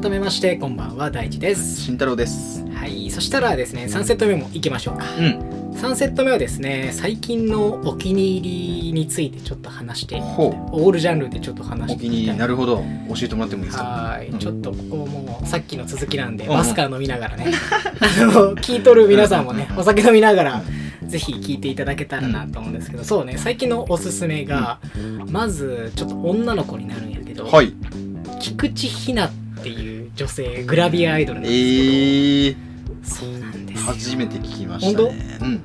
改めましてこんばんは大地です。慎太郎です。はいそしたらですね3セット目もいきましょうか。うん。3セット目はですね最近のお気に入りについてちょっと話してほオールジャンルでちょっと話うお気に入りなるほど。教えてもらってもいいですか？はい、うん。ちょっとここもさっきの続きなんで、うん。バスカー飲みながらね。あの聞いとる皆さんもねお酒飲みながらぜひ聞いていただけたらなと思うんですけど、そうね最近のおすすめが、まずちょっと女の子になるんやけど、はい。菊池ひなっていう女性グラビアアイドルなんえですけー、ど、そうなんですよ。初めて聞きましたね。うん。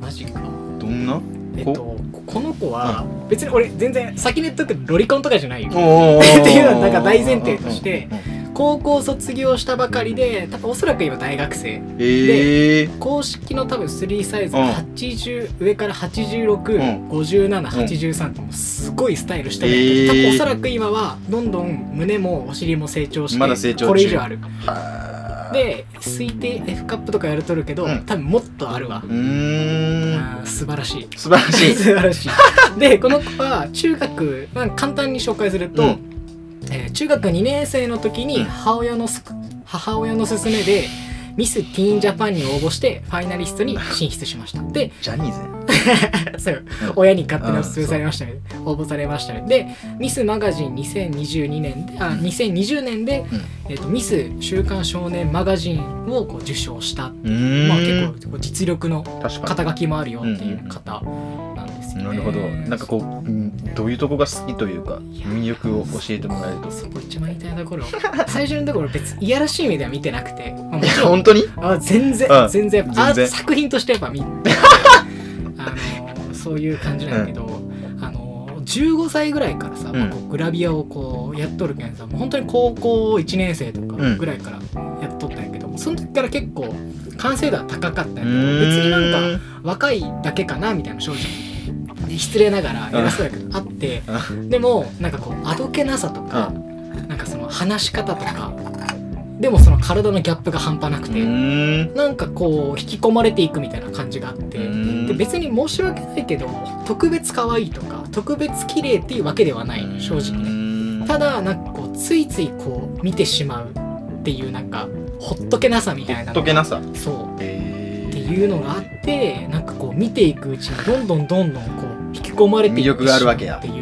マジか。どんな？えっとこ？この子は、別に俺全然先に言っとくけどロリコンとかじゃないよ。お っていうのはなんか大前提として高校卒業したばかりで多分おそらく今大学生。えー、公式の多分3サイズうん。80上からうん。865783ってもうすごいスタイルしてるんやけど、えー。多分おそらく今はどんどん胸もお尻も成長してまだ成長中。これ以上ある。で推定 F カップとかやるとるけど、うん。多分もっとあるわ。う、ーん。素晴らしい。素晴らしい。素晴らしい。でこの子は中学、まあ、簡単に紹介すると、うんえー中学2年生の時にうん。母親のす母親の勧めでミス・ティーン・ジャパンに応募してファイナリストに進出しました。でジャニーズ？そう。うん。親に勝手にお勧めされましたね。応募されましたね。でミスマガジン2022年であ2020年で、うんえー、とミス週刊少年マガジンをこう受賞した、まあ、結構こう実力の肩書きもあるよっていう方なんですよね。になるほど。なんかこううんどういうとこが好きというか魅力を教えてもらえると。そこ一番言いたいところ。最初のところ別にいやらしい目では見てなくて、まあ、もいやちろん。本当に？あ全然、うん。全然あ全然。作品としてやっぱ見 あのそういう感じなんだけど、あの15歳ぐらいからさ、うん。こうグラビアをこうやっとるけんさもう本当に高校1年生とかうん。ぐらいからやっとったんやけど、その時から結構完成度は高かったんやけど別になんか若いだけかなみたいな正直。失礼ながら偉そうやけどあって。でもなんかこうあどけなさとかなんかその話し方とかでもその体のギャップが半端なくうてなんかこう引き込まれていくみたいな感じがあってうん。で別に申し訳ないけど特別可愛いとか特別綺麗っていうわけではない正直ね。ねただなんかこうついついこう見てしまうっていうなんかほっとけなさみたいな。ほっとけなさ。そう。えっていうのがあってなんかこう見ていくうちにどんどんどんどんこう引き込まれていって魅力があるわけっていう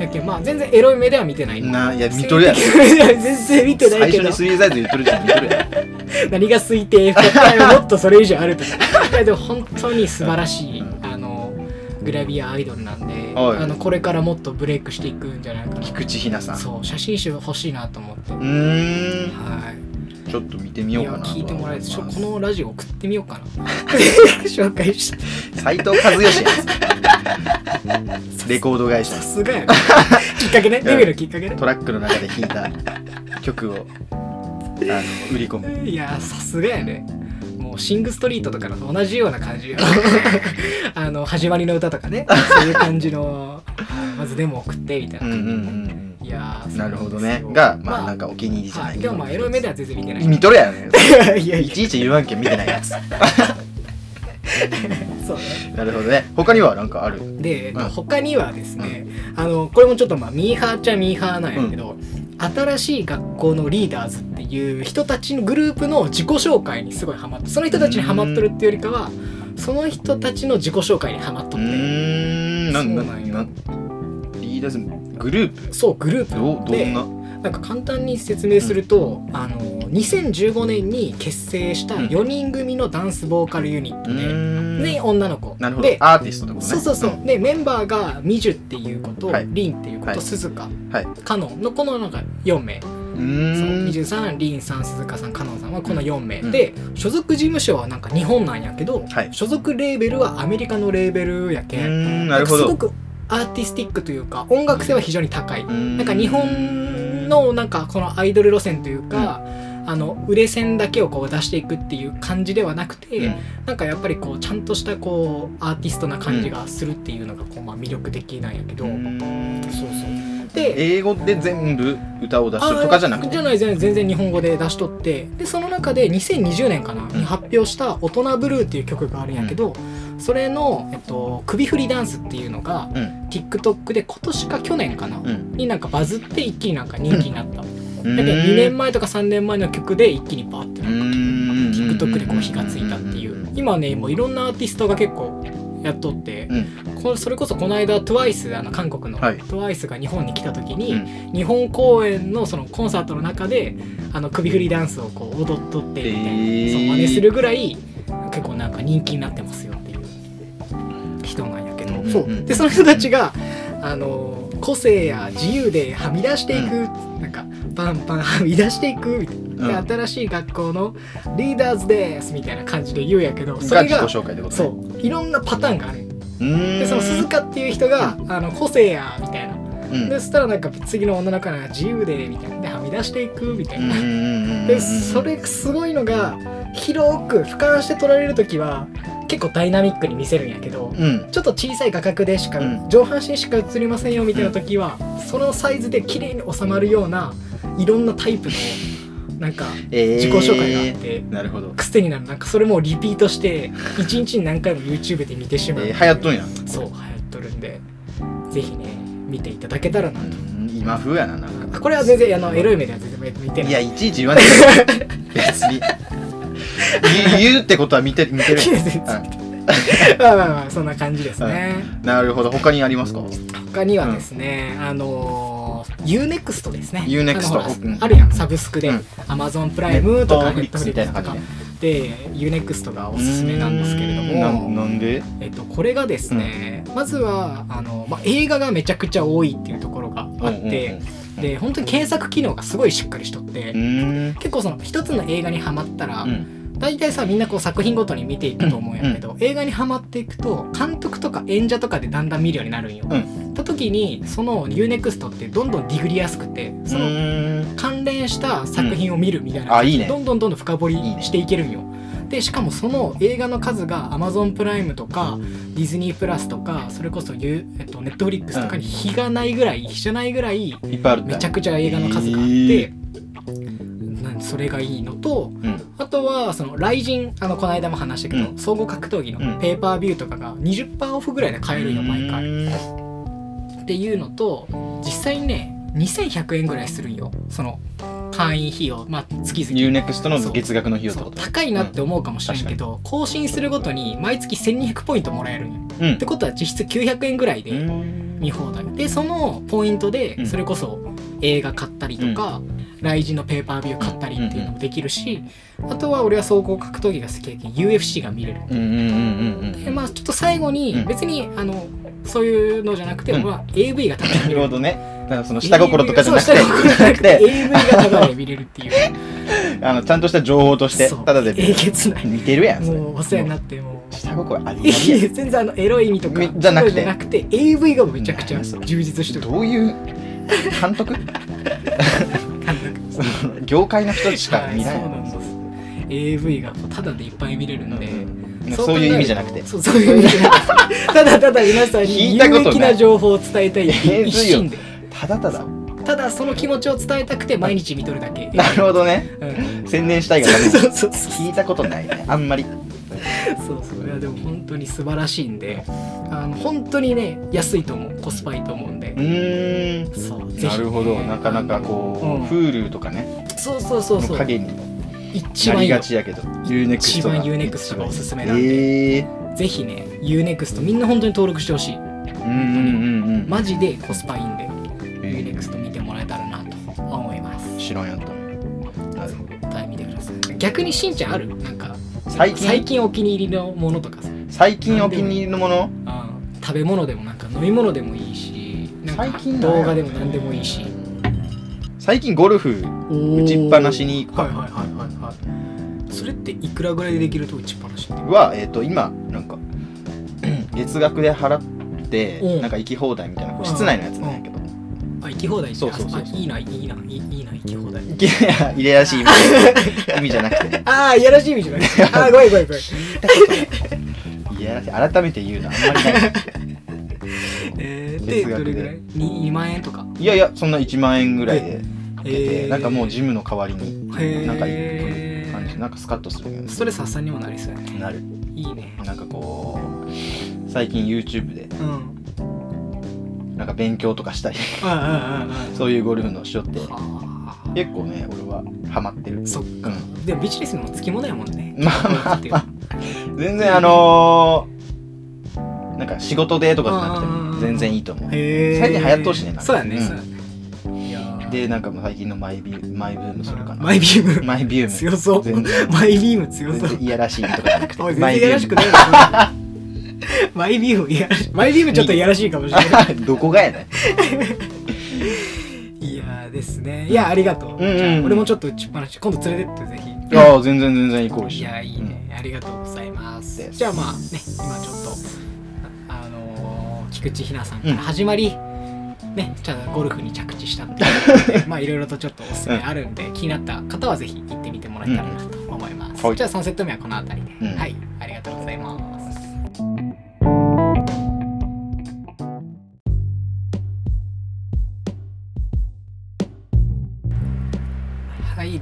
やけんまあ全然エロい目では見てないないや見とるや 全然見てないけど。最初に3サイズ言っとるじゃん見とるやろ 何が推定もっとそれ以上あると。かいやでも本当に素晴らしいあのグラビアアイドルなんではい。あのこれからもっとブレイクしていくんじゃないかな。菊池ひなさん。うそう写真集欲しいなと思って。ーん。はいちょっと見てみようかな。聞いてもらえてちょ思いこのラジオ送ってみようかな。紹介してます斉藤和義やつレコード会社。さすがやねきっかけね。デビューのきっかけね。トラックの中で弾いた曲をあの売り込む。いやさすがやね。もうシングストリートとかの同じような感じよ。あの始まりの歌とかね。そういう感じのはいまずデモ送ってみたいな。うんうんうん。いなるほどね。がまあなんかお気に入りじゃはない。い。けどでもまあエロい目では全然見てない。見とるやろね いやいいちいち言わんけん見てないやつ。や そうね。なるほどね。他にはなんかある？で、うん。他にはですね、あのこれもちょっとまあミーハーっちゃミーハーなんやけど、新しい学校のリーダーズっていう人たちのグループの自己紹介にすごいハマってその人たちにハマっとるっていうよりかはその人たちの自己紹介にハマっとうって、ーん。なんそうなんよグループそうグループでどどんななんか簡単に説明すると、あの2015年に結成した4人組のダンスボーカルユニットで、ーんで女の子なるほどでアーティストってことねそうそうそう、でメンバーがミジュっていう子と、はいリンっていう子と、はい鈴鹿はいカノンのこのなんか4名、うそうーんさんリンさん鈴鹿さんカノンさんはこの4名、うんで所属事務所はなんか日本なんやけど、はい所属レーベルはアメリカのレーベルやけん、ーんなるほどすごくアーティスティックというか音楽性は非常に高い、ななんか日本のなんかこのアイドル路線というか、あの売れ線だけをこう出していくっていう感じではなくて、うん。なんかやっぱりこうちゃんとしたこうアーティストな感じがするっていうのがこうまあ魅力的なんやけど、うーん。そうそう。で英語で全部歌を出してるとかじゃなくて？じゃない全然全然日本語で出しとって。でその中で2020年かな、に発表した「大人ブルー」っていう曲があるんやけど、それの、えっと、首振りダンスっていうのが、うん。TikTok で今年か去年かな、うん。になんかバズって一気になんか人気になった。うん。だけど2年前とか3年前の曲で一気にバーってうなんかん。TikTok でこう火がついたっていう。今ねもういろんなアーティストが結構やっとってうん。それこそこの間 TWICE あの韓国のはい。TWICE が日本に来た時に、うん。日本公演のそのコンサートの中であの首振りダンスをこう踊っとってみたいな、へー。そう真似するぐらい結構なんか人気になってますよそう。でその人たちがあの個性や自由ではみ出していく、なんかパンパンはみ出していくみたいな、うん。で新しい学校のリーダーズですみたいな感じで言うんやけどそれがそう。いろんなパターンがある。でその鈴鹿っていう人が「あの個性や」みたいな。うん。でそしたらなんか次の女の子が自由でみたいなではみ出していくみたいな、うんうんうんうんでそれすごいのが広く俯瞰して撮られる時は結構ダイナミックに見せるんやけどうん。ちょっと小さい画角でしか、うん。上半身しか映りませんよみたいな時は、そのサイズで綺麗に収まるようないろんなタイプのなんかえー。自己紹介があって、なるほど。癖になる。なんかそれもリピートして一日に何回も YouTube で見てしまう、えー流行っとんや。そう流行っとるんでぜひね見ていただけたらなと、うん今風やななんか。あこれは全然あのエロい目では全然見てない。いやいちいち言わないで。別に 言うってことは見て見てる。まあまあまあそんな感じですね、い。なるほど。他にありますか？他にはですね、あのー、UNEXT ですね。Unext あのほらうん。あるやん。サブスクで、うん。Amazon プライムとか。Netflix とでかで UNEXT がおすすめなんですけれどもなんで？えっと、これがですね、まずはあの、まあ、映画がめちゃくちゃ多いっていうところがあって、で本当に検索機能がすごいしっかりしとって、結構その一つの映画にはまったら、うん大体さみんなこう作品ごとに見ていくと思うんやけど、映画にはまっていくと監督とか演者とかでだんだん見るようになるんよ。うた時にその UNEXT ってどんどんディグりやすくてそのうん。関連した作品を見るみたいなあいいね。どんどんどんどん深掘りしていけるんよ。でしかもその映画の数が Amazon プライムとかディズニープラスとかそれこそ、ゆえっと、Netflix とかに比がないぐらい比じゃないぐらいいっぱいあるんだ。めちゃくちゃ映画の数があって、それがいいのとうん。あとはその雷神あのこの間も話したけど、うん。総合格闘技うん。のペーパービューとかが20%オフぐらいで買えるよ毎回。うん。っていうのと実際にね2100円ぐらいするんよ。その会員費用まあ月々。UNEXT の月額の費用と？高いなって思うかもしれんけど、更新するごとに毎月1200ポイントもらえるんよ。うん。ってことは実質900円ぐらいでうん。見放題。でそのポイントでうん。それこそ映画買ったりとか、ライのペーパービュー買ったりっていうのもできるし、あとは俺は総合格闘技が好きやけん UFC が見れるう。んうんうでまあちょっと最後にうん。別にあのそういうのじゃなくて、うん。俺は AV がただなる。見れるほどね。だからその下心とかじゃなくて。AV がただで見れるっていう。あのちゃんとした情報としてただでえげつない。似てるやんもうお世話になってもう。下心あり 全然あのエロい意味とかめじゃなくて。なくて AV がめちゃくちゃ充実してる。どういう監督？業界の人しか見ない。はいそうなんです。AV がこうただでいっぱい見れるんで、うんそういう意味じゃなくて。そうそういう意味じゃなくて。ただただ皆さんに有益な情報を伝えたい。一心で。ただただ。ただその気持ちを伝えたくて毎日見とるだけ。なるほどね。うん。宣伝したいがため 聞いたことないね。あんまりそうそう。いやでも本当に素晴らしいんであの本当にね安いと思う。コスパいいと思うんで。う、ーん。そうなるほど。なかなかこう、うん。Hulu とかね。そうそうそうそう。の影に一番いい。がちやけど。UNEXT 一番 UNEXT がおすすめなんで。ええぜひね UNEXT みんな本当に登録してほしい。うんうんうんうんマジでコスパいいんでえ UNEXT 見てもらえたらなと思います。ー知らんやった。なるほど絶対見てください。逆にしんちゃんある？最近。最近お気に入りのものとかさ。最近お気に入りのもの？あー食べ物でもなんか飲み物でもいいしなんか最近動画でも何でもいいし。最近ゴルフ打ちっぱなしに行くかはいはいはいはいはい。それっていくらぐらいでできると打ちっぱなしはえっ、と今なんか 月額で払ってうん。なんか行き放題みたいなこう室内のやつなんやけどあ行き放題ってそうそうそうあいいないいないいいいな行き放題。いや入れやしい意味で 意味じゃなくてああいやらしい意味じゃない。ああごめんごめんごめん。いやらしい。改めて言うのあんまりない。えー、でどれぐらい？2, 2万円とか？いやいやそんな1万円ぐらいで。え出てー。なんかもうジムの代わりになんか行く感じ。なんかスカッとするよね。ストレス発散にもなりそうやね。なる。いいね。なんかこう最近 YouTube でうんなんか勉強とかしたり。そういうゴルフのしよって。結構ね俺はハマってる。そっか、うでもビジネスのつきものやもんね。まあまあ。全然あのー、なんか仕事でとかじゃなうんくて全然いいと思う。最近流行っとうしねなんか。そうやね、うん。でなんか最近のマイビーマイブームそれかな。マイビーム。マイビーム。強そう。マイビーム強そう。いやらしいとかじゃなくて。全然いやらしくないなマイビームいや。マイビームちょっといやらしいかもしれない。どこがやね いやーですね。いやありがとう、うんうんじゃあ俺もちょっと打ちっぱなし今度連れてってぜひ。いや全然全然行こうしいやいいね、ありがとうございます。じゃあまあね今ちょっとああのー菊池ひなさんから始まり、ねじゃあゴルフに着地したっていう まあいろいろとちょっとおすすめあるんで、気になった方はぜひ行ってみてもらえたらなと思います、はい。じゃあ3セット目はこの辺りで、うん。はい。ありがとうございます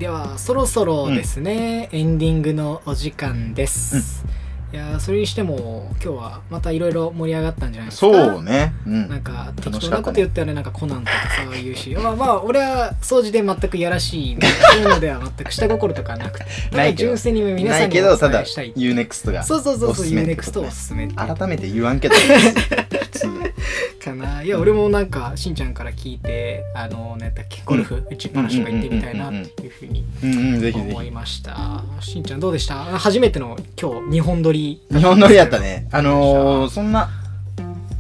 ではそろそろですね、エンディングのお時間です、いやーそれにしても今日はまたいろいろ盛り上がったんじゃないですか。そうね。うん。なんか適当なこと言ったらねなんかコナンとかさ言うしまあまあ俺は掃除で全くいやらしい そういうのでは全く下心とかなくてないけど。純粋に皆さんにお伝えしたい UNEXT がそうそうそうそう UNEXT をおすすめ改めて言わんけど 普通かな。いや俺もなんかしんちゃんから聞いてあの何だっけゴルフ打ちっぱなしとか行ってみたいなっていうふうに思いひました。しんちゃんどうでした？初めての今日日本撮り。日本撮りやったね。あのー、そんな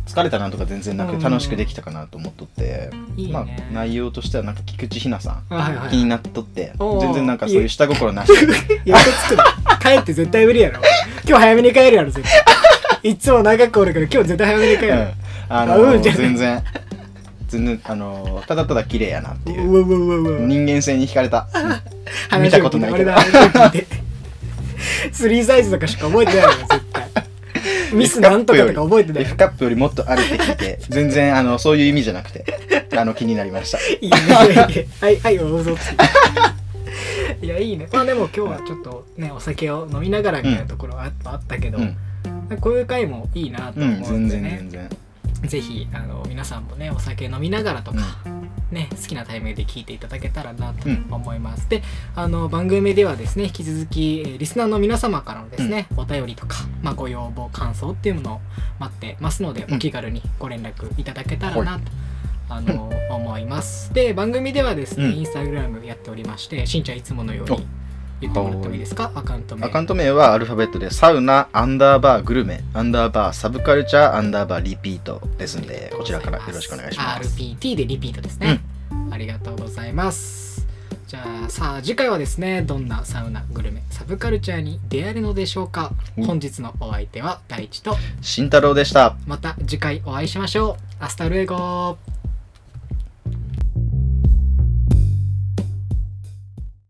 疲れたなとか全然なく楽しくできたかなと思っとって。いいね。まあ内容としてはなんか菊池ひなさんあはいはい。気になっとって全然なんかそういう下心なし予定 つくの帰って絶対無理やろ。今日早めに帰るやろ絶対いつも長くおるから今日絶対早めに帰る、うん。あのーあうんじゃない？全然。全然あのーただただ綺麗やなっていう。人間性に惹かれた。見たことないけど。スリーサイズとかしか覚えてないよ絶対。ミスなんとかとか覚えてない F カップよりもっとあるって聞いて全然あのそういう意味じゃなくてあの気になりました。いいねはいはいどうぞいやいいね。まあでも今日はちょっとねお酒を飲みながらみたいなところはああったけど、うん、こういう回もいいなとうん、思うん全でね、然全然。ぜひあの皆さんもねお酒飲みながらとか、ね、好きなタイミングで聞いていただけたらなとうん。思います。であの番組ではですね引き続き、えーリスナーの皆様からのですね、お便りとか、まあ、ご要望感想っていうものを待ってますので、うん。お気軽にご連絡いただけたらなと。あの思います。で番組ではですね、うん。インスタグラムやっておりましてしんちゃんいつものように言ってもらってもいいですか？アカウント名。アカウント名はアルファベットでサウナアンダーバーグルメアンダーバーサブカルチャーアンダーバーリピートですんでこちらからよろしくお願いします。RPT でリピートですね、ありがとうございます。じゃあさあ次回はですねどんなサウナグルメサブカルチャーに出会えるのでしょうか？うん本日のお相手は大地と。慎太郎でした。また次回お会いしましょう。アスタルエゴ